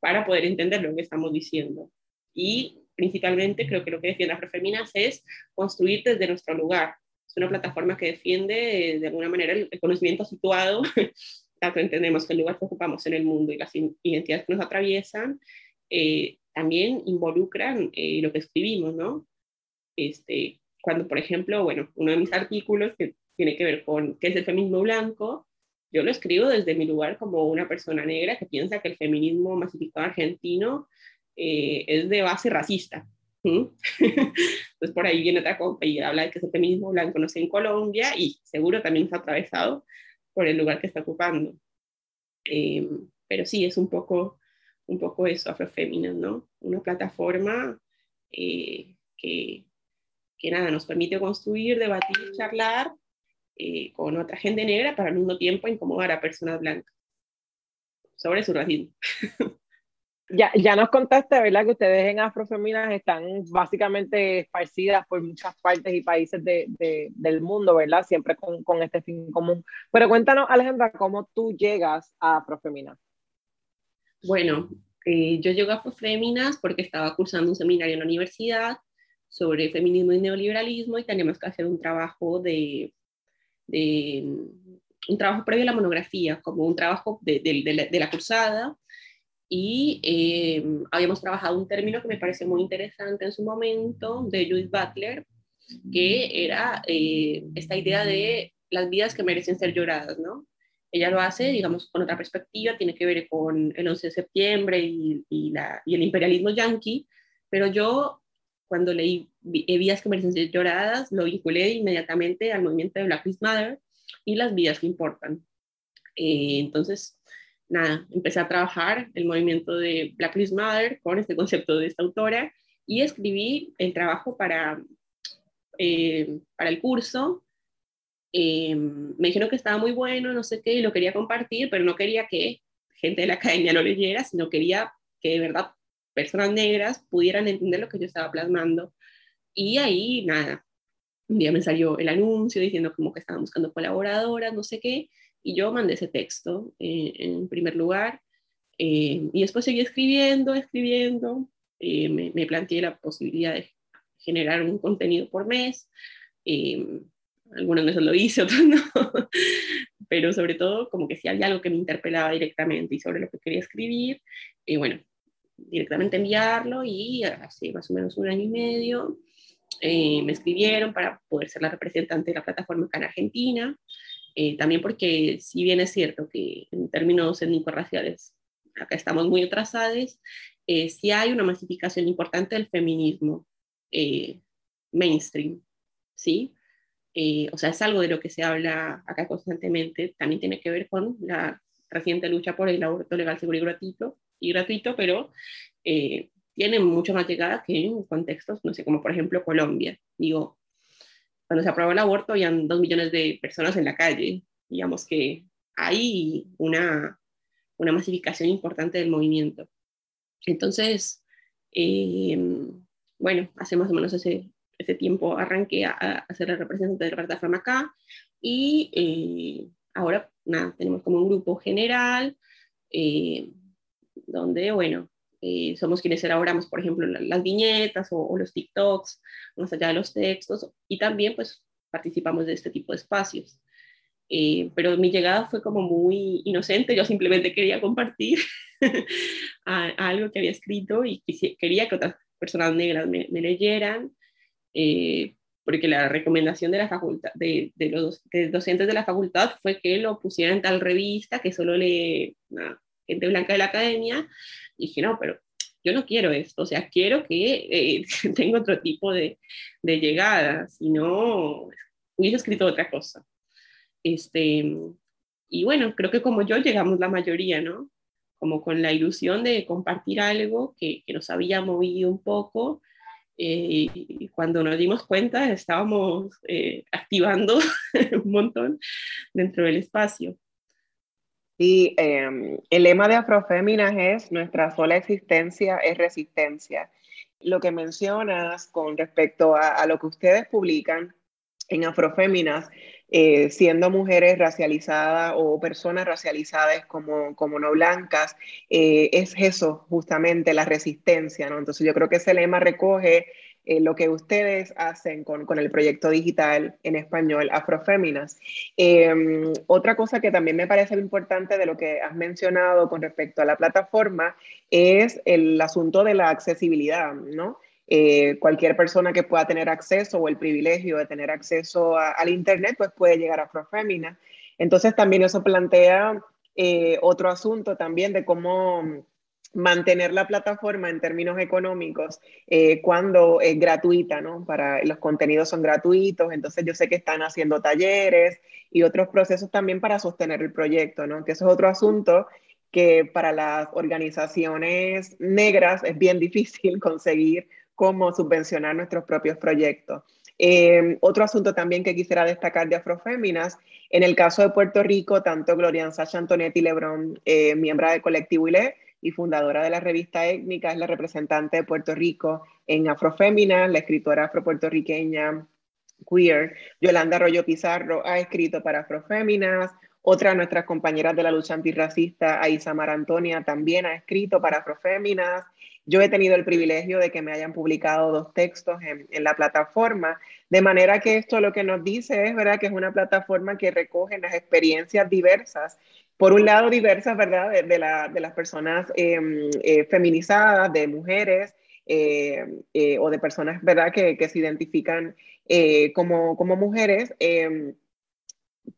para poder entender lo que estamos diciendo. Y principalmente creo que lo que defiende Afrofeminas es construir desde nuestro lugar. Es una plataforma que defiende de alguna manera el, conocimiento situado, tanto entendemos que el lugar que ocupamos en el mundo y las identidades que nos atraviesan, eh, también involucran eh, lo que escribimos, ¿no? Este, cuando, por ejemplo, bueno, uno de mis artículos que tiene que ver con qué es el feminismo blanco, yo lo escribo desde mi lugar como una persona negra que piensa que el feminismo masificado argentino eh, es de base racista. Entonces por ahí viene otra cosa y habla de que es el feminismo blanco, no sé, en Colombia y seguro también está atravesado por el lugar que está ocupando. Eh, pero sí, es un poco, un poco eso, Afrofeminas, ¿no? Una plataforma eh, que, que nada, nos permite construir, debatir, charlar eh, con otra gente negra para al mismo tiempo incomodar a personas blancas sobre su racismo. Ya, ya nos contaste, ¿verdad? Que ustedes en Afrofeminas están básicamente esparcidas por muchas partes y países de, de, del mundo, ¿verdad? Siempre con, con, este fin común. Pero cuéntanos, Alejandra, ¿cómo tú llegas a Afrofeminas? Bueno, eh, yo llego a Afrofeminas porque estaba cursando un seminario en la universidad sobre feminismo y neoliberalismo y teníamos que hacer un trabajo de, un trabajo previo a la monografía, como un trabajo de, la, de cursada. Y eh, habíamos trabajado un término que me parece muy interesante en su momento, de Judith Butler, que era eh, esta idea de las vidas que merecen ser lloradas, ¿no? Ella lo hace, digamos, con otra perspectiva, tiene que ver con el 11 de septiembre y, y el imperialismo yanqui, pero yo cuando leí eh, Vidas merecen ser lloradas, lo vinculé inmediatamente al movimiento de Black Lives Matter y las vidas que importan. Eh, entonces, nada, empecé a trabajar el movimiento de Black Lives Matter con este concepto de esta autora y escribí el trabajo para, eh, para el curso. me dijeron que estaba muy bueno, no sé qué, y lo quería compartir, pero no quería que gente de la academia lo leyera, sino quería que de verdad personas negras pudieran entender lo que yo estaba plasmando. Y ahí, nada, un día me salió el anuncio diciendo como que estaban buscando colaboradoras, no sé qué, y yo mandé ese texto eh, en primer lugar. Eh, y después seguí escribiendo, escribiendo, eh, me, me, planteé la posibilidad de generar un contenido por mes. algunos meses lo hice, otros no, pero sobre todo como que si había algo que me interpelaba directamente y sobre lo que quería escribir, y bueno, directamente enviarlo y hace más o menos un año y medio eh, me escribieron para poder ser la representante de la plataforma acá en Argentina. Eh, también porque si bien es cierto que en términos étnico-raciales acá estamos muy atrasados, eh, sí hay una masificación importante del feminismo eh, mainstream, ¿sí? Eh, o sea, es algo de lo que se habla acá constantemente, también tiene que ver con la reciente lucha por el aborto legal, seguro y gratuito, y gratuito, pero eh, tiene mucho más llegada que en contextos, no sé, como por ejemplo Colombia. Digo, cuando se aprobó el aborto habían dos millones de personas en la calle. Digamos que hay una, una masificación importante del movimiento. Entonces, eh, bueno, hace más o menos ese, ese tiempo arranqué a, a, ser el representante de la plataforma acá y eh, ahora, nada, tenemos como un grupo general. Eh, donde, bueno, eh, somos quienes elaboramos, por ejemplo, las viñetas o, los TikToks, más allá de los textos, y también pues participamos de este tipo de espacios. Eh, pero mi llegada fue como muy inocente, yo simplemente quería compartir algo que había escrito y quería que otras personas negras me, me leyeran, eh, porque la recomendación de la facultad, de, los docentes de la facultad fue que lo pusieran en tal revista que solo le, gente blanca de la academia, dije, no, pero yo no quiero esto, o sea, quiero que eh, tenga otro tipo de, de llegada, si no, hubiese escrito otra cosa. Este, y bueno, creo que como yo llegamos la mayoría, ¿no? Como con la ilusión de compartir algo que, que nos había movido un poco. Eh, y cuando nos dimos cuenta estábamos eh, activando un montón dentro del espacio. Sí, em, el lema de Afroféminas es nuestra sola existencia es resistencia. Lo que mencionas con respecto a, a lo que ustedes publican en Afroféminas eh, siendo mujeres racializadas o personas racializadas como, como no blancas, eh, es eso justamente la resistencia, ¿no? Entonces yo creo que ese lema recoge eh, lo que ustedes hacen con, con, el proyecto digital en español Afroféminas. Em, otra cosa que también me parece importante de lo que has mencionado con respecto a la plataforma es el asunto de la accesibilidad, ¿no? Eh, cualquier persona que pueda tener acceso o el privilegio de tener acceso al Internet, pues puede llegar a Afrofémina. Entonces también eso plantea eh, otro asunto también de cómo mantener la plataforma en términos económicos eh, cuando es gratuita, ¿no? Para los contenidos son gratuitos, entonces yo sé que están haciendo talleres y otros procesos también para sostener el proyecto, ¿no? Que eso es otro asunto que para las organizaciones negras es bien difícil conseguir cómo subvencionar nuestros propios proyectos. Eh, otro asunto también que quisiera destacar de Afroféminas, en el caso de Puerto Rico, tanto Gloria Sacha Antonetti Lebrón, eh, miembro del colectivo ILE y fundadora de la revista Étnica, es la representante de Puerto Rico en Afroféminas, la escritora afropuertorriqueña queer. Yolanda Arroyo Pizarro ha escrito para Afroféminas. Otra de nuestras compañeras de la lucha antirracista, Aisa Mar Antonia, también ha escrito para Afroféminas. Yo he tenido el privilegio de que me hayan publicado dos textos en, la plataforma, de manera que esto lo que nos dice es, ¿verdad?, que es una plataforma que recoge las experiencias diversas, por un lado diversas, ¿verdad?, de, las personas em, eh, feminizadas, de mujeres, eh, eh, o de personas, ¿verdad?, que, se identifican como, como mujeres em,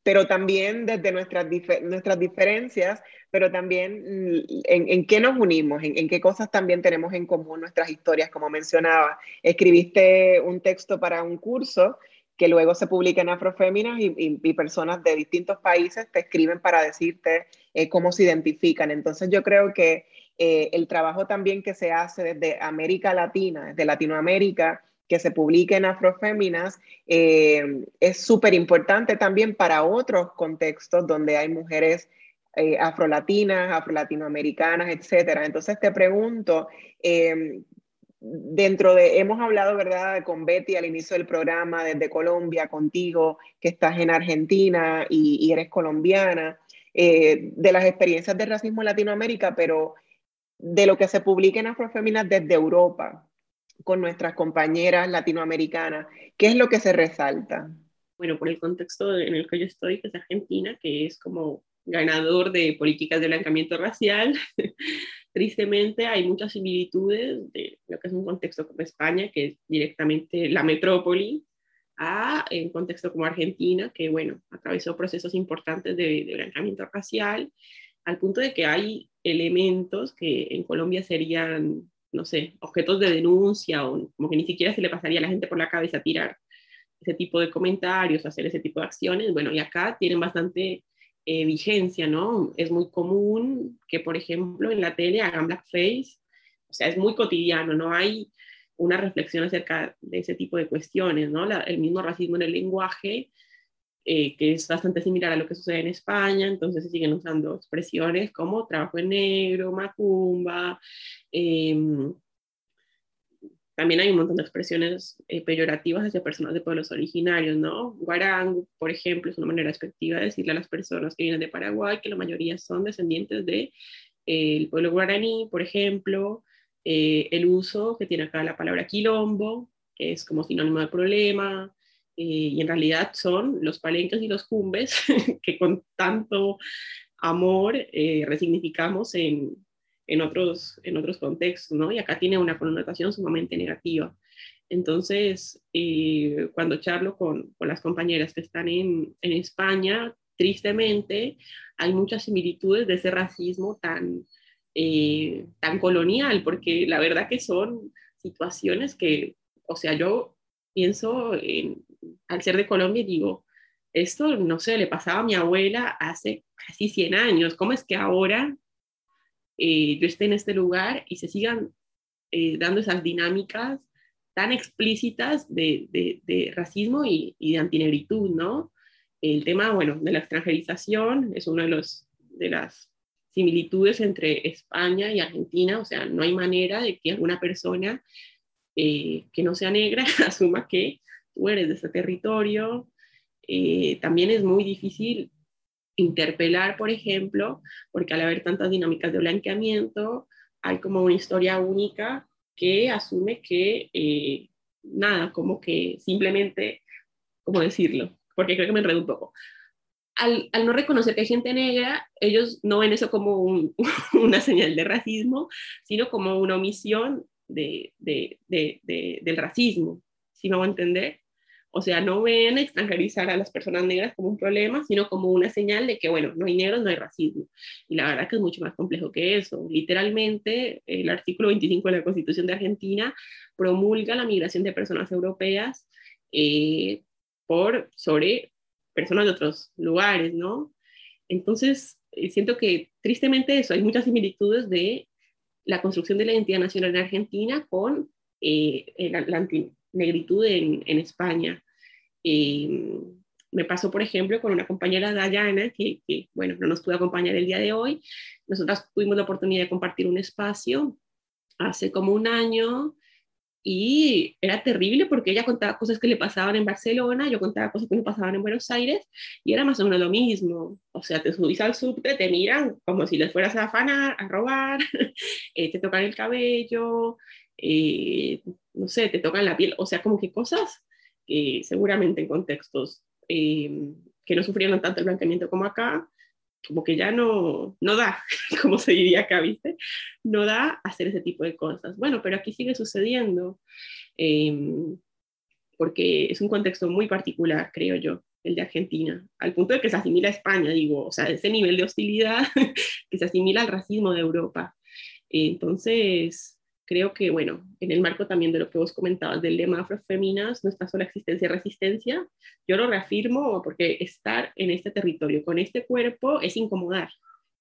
pero también desde nuestras, nuestras diferencias, pero también mm, en, en qué nos unimos, en, en, qué cosas también tenemos en común nuestras historias, como mencionaba. Escribiste un texto para un curso que luego se publica en Afroféminas y, personas de distintos países te escriben para decirte eh, cómo se identifican. Entonces yo creo que eh, el trabajo también que se hace desde América Latina, desde Latinoamérica, que se publique en Afroféminas eh, es súper importante también para otros contextos donde hay mujeres eh, afrolatinas, afrolatinoamericanas, etcétera. Entonces te pregunto, dentro de, hemos hablado, ¿verdad?, con Betty al inicio del programa, desde Colombia, contigo, que estás en Argentina y, eres colombiana, eh, de las experiencias de racismo en Latinoamérica, pero de lo que se publica en Afroféminas desde Europa, con nuestras compañeras latinoamericanas? ¿Qué es lo que se resalta? Bueno, por el contexto en el que yo estoy, que es Argentina, que es como ganador de políticas de blanqueamiento racial, tristemente hay muchas similitudes de lo que es un contexto como España, que es directamente la metrópoli, a un contexto como Argentina, que bueno, atravesó procesos importantes de, de blanqueamiento racial, al punto de que hay elementos que en Colombia serían no sé, objetos de denuncia o como que ni siquiera se le pasaría a la gente por la cabeza tirar ese tipo de comentarios, hacer ese tipo de acciones. Bueno, y acá tienen bastante eh, vigencia, ¿no? Es muy común que, por ejemplo, en la tele hagan blackface, o sea, es muy cotidiano, no hay una reflexión acerca de ese tipo de cuestiones, ¿no? el mismo racismo en el lenguaje eh, que es bastante similar a lo que sucede en España, entonces se siguen usando expresiones como trabajo en negro, macumba, em, también hay un montón de expresiones eh, peyorativas hacia personas de pueblos originarios, ¿no? Guarango, por ejemplo, es una manera despectiva de decirle a las personas que vienen de Paraguay que la mayoría son descendientes del de, eh, pueblo guaraní, por ejemplo, el uso que tiene acá la palabra quilombo, que es como sinónimo de problema, eh, y en realidad son los palenques y los cumbes que con tanto amor eh, resignificamos en, en, otros, en otros contextos, ¿no? Y acá tiene una connotación sumamente negativa. Entonces, eh, cuando charlo con, con, las compañeras que están en, en, España, tristemente hay muchas similitudes de ese racismo tan eh, tan colonial, porque la verdad que son situaciones que, o sea, yo pienso en, al ser de Colombia digo, esto, no sé, le pasaba a mi abuela hace casi 100 años, ¿cómo es que ahora eh, yo esté en este lugar y se sigan eh, dando esas dinámicas tan explícitas de, racismo y, y, de antinegritud, ¿no? El tema, bueno, de la extranjerización es una de, de las similitudes entre España y Argentina, o sea, no hay manera de que alguna persona eh, que no sea negra asuma que tú eres de ese territorio. Eh, también es muy difícil interpelar, por ejemplo, porque al haber tantas dinámicas de blanqueamiento, hay como una historia única que asume que eh, nada, como que simplemente, ¿cómo decirlo? Porque creo que me enredo poco. Al, no reconocer que hay gente negra, ellos no ven eso como un, una señal de racismo, sino como una omisión de, de, de, del racismo, si me voy a entender. O sea, no ven extranjerizar a las personas negras como un problema, sino como una señal de que, bueno, no hay negros, no hay racismo. Y la verdad que es mucho más complejo que eso. Literalmente, el artículo 25 de la Constitución de Argentina promulga la migración de personas europeas eh, por, sobre personas de otros lugares, ¿no? Entonces, eh, siento que tristemente eso, hay muchas similitudes de la construcción de la identidad nacional en Argentina con eh, la, antinegritud en, en España. Eh, me pasó, por ejemplo, con una compañera Dayana, que, que, bueno, no nos pudo acompañar el día de hoy. Nosotras tuvimos la oportunidad de compartir un espacio hace como un año y era terrible porque ella contaba cosas que le pasaban en Barcelona, yo contaba cosas que me pasaban en Buenos Aires y era más o menos lo mismo. O sea, te subís al subte, te miran como si les fueras a afanar, a robar, eh, te tocan el cabello, eh, no sé, te tocan la piel, o sea, como que cosas que seguramente en contextos eh, que no sufrieron tanto el blanqueamiento como acá, como que ya no, no da, como se diría acá, ¿viste? No da hacer ese tipo de cosas. Bueno, pero aquí sigue sucediendo, em, porque es un contexto muy particular, creo yo, el de Argentina, al punto de que se asimila a España, digo, o sea, ese nivel de hostilidad que se asimila al racismo de Europa. Entonces, creo que, bueno, en el marco también de lo que vos comentabas del lema afrofeminas, nuestra sola existencia y resistencia, yo lo reafirmo porque estar en este territorio con este cuerpo es incomodar,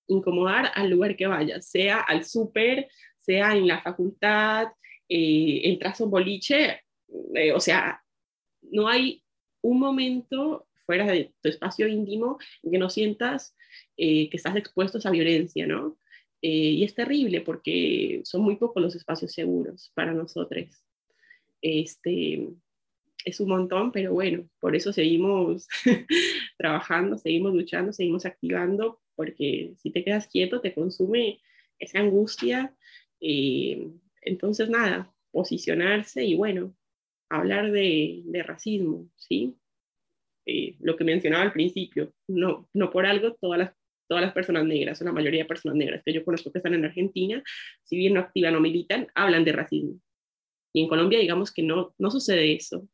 incomodar al lugar que vayas, sea al súper, sea en la facultad, eh, entras a un boliche, eh, o sea, no hay un momento fuera de tu espacio íntimo en que no sientas eh, que estás expuesto a esa violencia, ¿no? Eh, y es terrible porque son muy pocos los espacios seguros para nosotros. Este, es un montón, pero bueno, por eso seguimos trabajando, seguimos luchando, seguimos activando, porque si te quedas quieto te consume esa angustia. Eh, entonces, nada, posicionarse y bueno, hablar de, racismo, ¿sí? Eh, lo que mencionaba al principio, no, no por algo todas las todas las personas negras, o la mayoría de personas negras que yo conozco que están en Argentina, si bien no activan o militan, hablan de racismo. Y en Colombia, digamos que no, no sucede eso,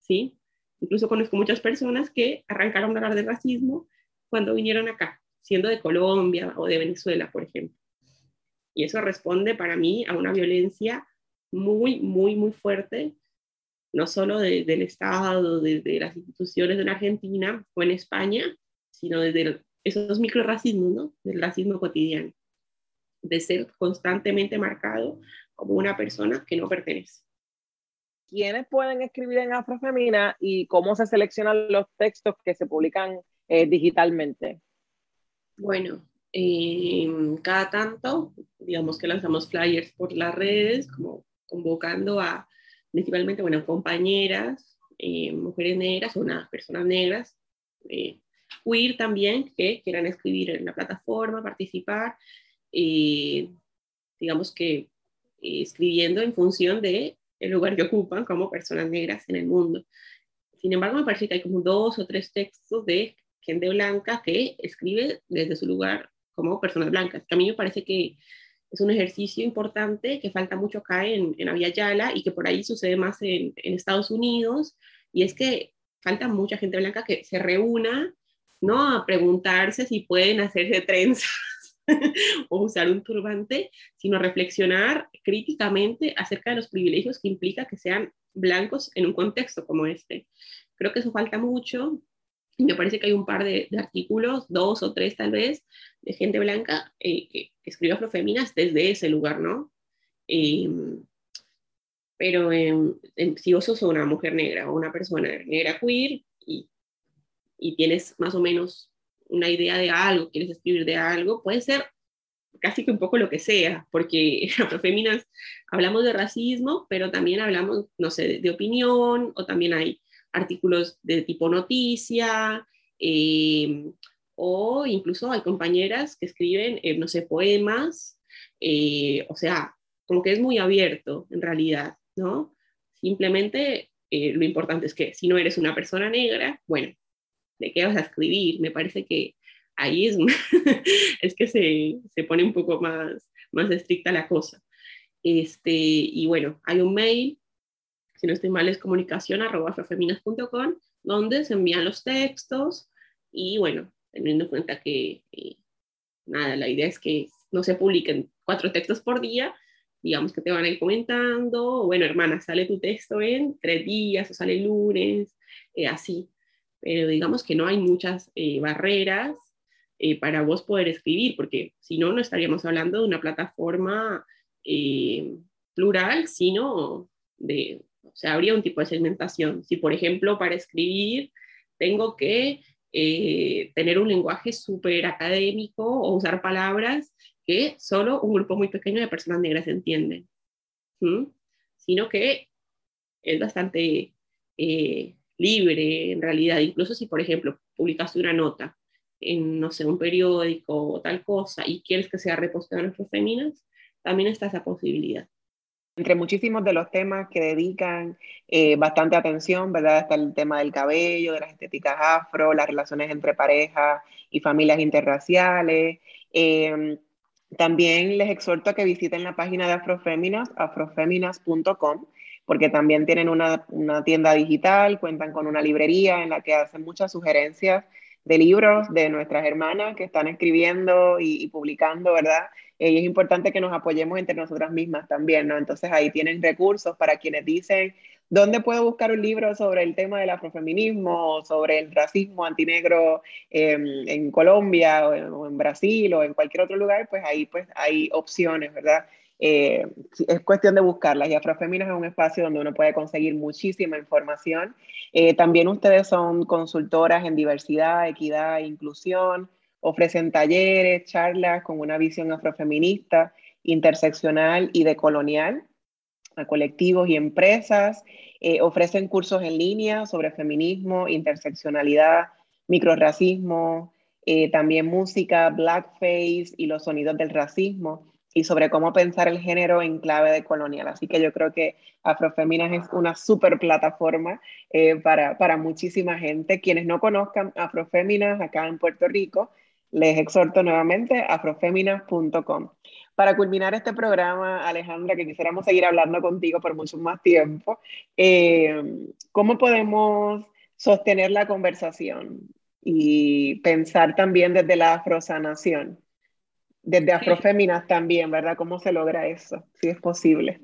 ¿sí? Incluso conozco muchas personas que arrancaron a hablar de racismo cuando vinieron acá, siendo de Colombia o de Venezuela, por ejemplo. Y eso responde para mí a una violencia muy, muy, muy fuerte, no solo del Estado, de, de las instituciones de la Argentina o en España, sino desde esos microracismos, ¿no? Del racismo cotidiano, de ser constantemente marcado como una persona que no pertenece. ¿Quiénes pueden escribir en Afrofemina y cómo se seleccionan los textos que se publican eh, digitalmente? Bueno, eh, cada tanto, digamos que lanzamos flyers por las redes, como convocando a principalmente, bueno, compañeras, eh, mujeres negras o unas personas negras, queer también, que quieran escribir en la plataforma, participar, y digamos que eh, escribiendo en función de el lugar que ocupan como personas negras en el mundo. Sin embargo, me parece que hay como dos o tres textos de gente blanca que escribe desde su lugar como personas blancas, que a mí me parece que es un ejercicio importante que falta mucho acá en, en Avia Yala y que por ahí sucede más en, en Estados Unidos, y es que falta mucha gente blanca que se reúna ¿no? A preguntarse si pueden hacerse trenzas o usar un turbante, sino reflexionar críticamente acerca de los privilegios que implica que sean blancos en un contexto como este. Creo que eso falta mucho. Me parece que hay un par de, artículos, dos o tres tal vez, de gente blanca eh, que escribió afrofeminas desde ese lugar, ¿no? Em, pero em, si vos sos una mujer negra o una persona negra queer y tienes más o menos una idea de algo, quieres escribir de algo, puede ser casi que un poco lo que sea, porque afrofeminas hablamos de racismo, pero también hablamos, no sé, de, opinión, o también hay artículos de tipo noticia, em, o incluso hay compañeras que escriben, eh, no sé, poemas, eh, o sea, como que es muy abierto en realidad, ¿no? Simplemente eh, lo importante es que si no eres una persona negra, bueno, ¿de qué vas a escribir? Me parece que ahí es, es que se, se, pone un poco más, más estricta la cosa. Este, y bueno, hay un mail, si no estoy mal es comunicación arroba donde se envían los textos y bueno, teniendo en cuenta que eh, nada, la idea es que no se publiquen cuatro textos por día, digamos que te van a ir comentando, bueno, hermana, sale tu texto en tres días o sale el lunes, eh, así. Pero digamos que no hay muchas eh, barreras eh, para vos poder escribir, porque si no, no estaríamos hablando de una plataforma plural, sino de, o sea, habría un tipo de segmentación. Si, por ejemplo, para escribir tengo que tener un lenguaje súper académico o usar palabras que solo un grupo muy pequeño de personas negras entienden, sino que es bastante eh, libre en realidad, incluso si por ejemplo publicaste una nota en, no sé, un periódico o tal cosa y quieres que sea reposteado en féminas, también está esa posibilidad. Entre muchísimos de los temas que dedican eh, bastante atención, ¿verdad? Está el tema del cabello, de las estéticas afro, las relaciones entre parejas y familias interraciales. Eh, también les exhorto a que visiten la página de Afroféminas, afrofeminas.com, porque también tienen una, tienda digital, cuentan con una librería en la que hacen muchas sugerencias de libros de nuestras hermanas que están escribiendo y, publicando, ¿verdad? Eh, y es importante que nos apoyemos entre nosotras mismas también, ¿no? Entonces ahí tienen recursos para quienes dicen, ¿Dónde puedo buscar un libro sobre el tema del afrofeminismo, sobre el racismo antinegro em, en Colombia o en, Brasil o en cualquier otro lugar? Pues ahí pues hay opciones, ¿verdad? Eh, es cuestión de buscarlas y Afrofeminas es un espacio donde uno puede conseguir muchísima información. Eh, también ustedes son consultoras en diversidad, equidad e inclusión, ofrecen talleres, charlas con una visión afrofeminista, interseccional y decolonial a colectivos y empresas. Eh, ofrecen cursos en línea sobre feminismo, interseccionalidad, microracismo, eh, también música, blackface y los sonidos del racismo y sobre cómo pensar el género en clave de colonial. Así que yo creo que Afrofeminas es una super plataforma eh, para, para muchísima gente. Quienes no conozcan Afrofeminas acá en Puerto Rico, les exhorto nuevamente afrofeminas.com. Para culminar este programa, Alejandra, que quisiéramos seguir hablando contigo por mucho más tiempo, eh, ¿cómo podemos sostener la conversación y pensar también desde la afrosanación? Desde afroféminas también, ¿verdad? ¿Cómo se logra eso? Si es posible.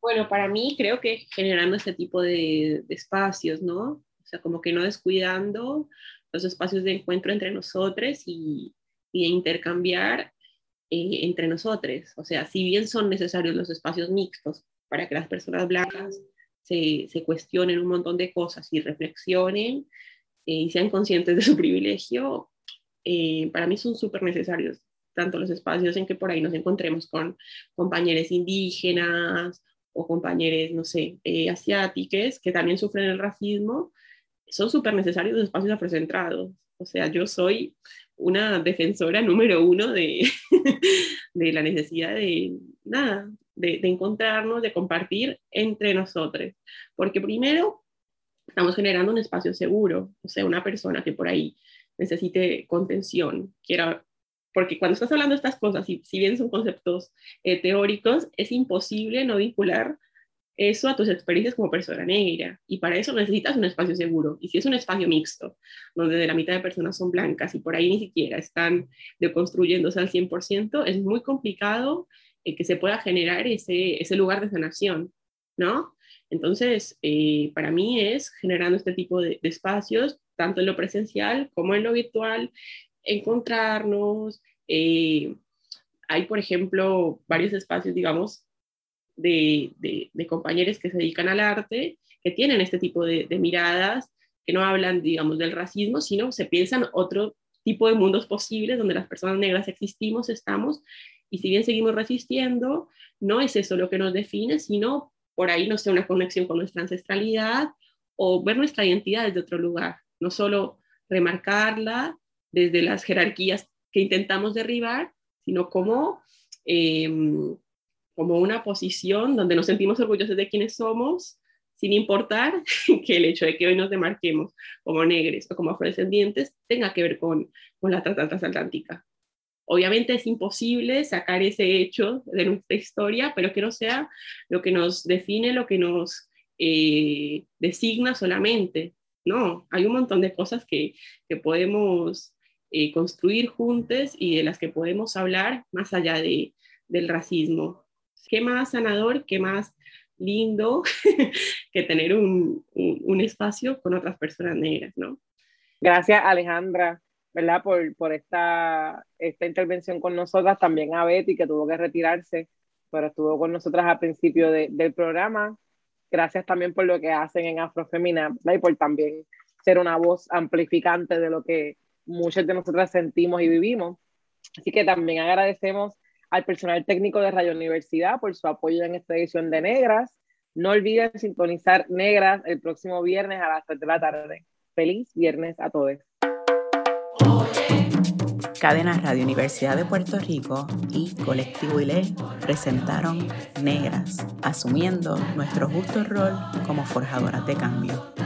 Bueno, para mí creo que generando este tipo de, de espacios, ¿no? O sea, como que no descuidando los espacios de encuentro entre nosotros y, y intercambiar eh, entre nosotros. O sea, si bien son necesarios los espacios mixtos para que las personas blancas se, se cuestionen un montón de cosas y reflexionen eh, y sean conscientes de su privilegio, eh, para mí son súper necesarios tanto los espacios en que por ahí nos encontremos con compañeros indígenas o compañeros, no sé, asiáticos que también sufren el racismo, son súper necesarios los espacios afrocentrados. O sea, yo soy una defensora número uno de, de la necesidad de, nada, de, de, encontrarnos, de compartir entre nosotros. Porque primero, estamos generando un espacio seguro, o sea, una persona que por ahí necesite contención, quiera, porque cuando estás hablando de estas cosas, si bien son conceptos eh, teóricos, es imposible no vincular eso a tus experiencias como persona negra. Y para eso necesitas un espacio seguro. Y si es un espacio mixto, donde la mitad de personas son blancas y por ahí ni siquiera están deconstruyéndose al 100%, es muy complicado eh, que se pueda generar ese, ese lugar de sanación, ¿no? Entonces, eh, para mí es generando este tipo de, espacios, tanto en lo presencial como en lo virtual, encontrarnos. Eh, hay, por ejemplo, varios espacios, digamos, de, de, compañeros que se dedican al arte, que tienen este tipo de, miradas, que no hablan, digamos, del racismo, sino se piensan otro tipo de mundos posibles donde las personas negras existimos, estamos, y si bien seguimos resistiendo, no es eso lo que nos define, sino por ahí, no sé, una conexión con nuestra ancestralidad o ver nuestra identidad desde otro lugar, no solo remarcarla desde las jerarquías que intentamos derribar, sino como em, como una posición donde nos sentimos orgullosos de quienes somos, sin importar que el hecho de que hoy nos demarquemos como negros o como afrodescendientes tenga que ver con, con la trata transatlántica. Obviamente es imposible sacar ese hecho de nuestra historia, pero que no sea lo que nos define, lo que nos eh, designa solamente. No, hay un montón de cosas que, que podemos eh, construir juntos y de las que podemos hablar más allá de, del racismo qué más sanador, qué más lindo que tener un, espacio con otras personas negras, ¿no? Gracias, Alejandra, ¿verdad? Por, por esta, esta intervención con nosotras. También a Betty, que tuvo que retirarse, pero estuvo con nosotras al principio del programa. Gracias también por lo que hacen en Afrofemina, y por también ser una voz amplificante de lo que muchas de nosotras sentimos y vivimos. Así que también agradecemos al personal técnico de Radio Universidad por su apoyo en esta edición de Negras. No olviden sintonizar Negras el próximo viernes a las 3 de la tarde. Feliz viernes a todos. Cadena Radio Universidad de Puerto Rico y Colectivo ILE presentaron Negras, asumiendo nuestro justo rol como forjadoras de cambio.